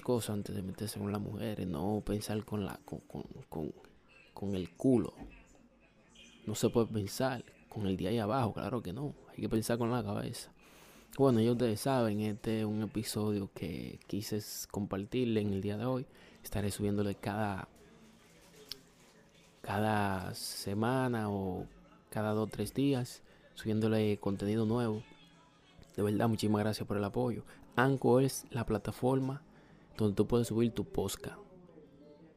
cosas antes de meterse con las mujeres, no pensar con, la, con, con, con, el culo. No se puede pensar con el de ahí abajo, claro que no. Hay que pensar con la cabeza. Bueno, ya ustedes saben, este es un episodio que quise compartirle en el día de hoy. Estaré subiéndole cada, cada semana o cada dos o tres días, subiéndole contenido nuevo. De verdad, muchísimas gracias por el apoyo. Anchor es la plataforma donde tú puedes subir tu posca.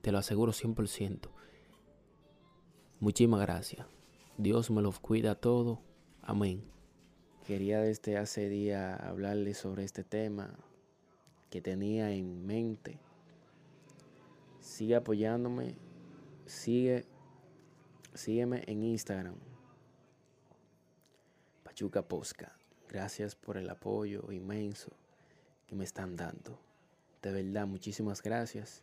Te lo aseguro 100%. Muchísimas gracias. Dios me los cuida todo. Amén. Quería desde hace día hablarles sobre este tema que tenía en mente. Sigue apoyándome. Sigue. Sígueme en Instagram. Pachuca Posca. Gracias por el apoyo inmenso que me están dando. De verdad, muchísimas gracias.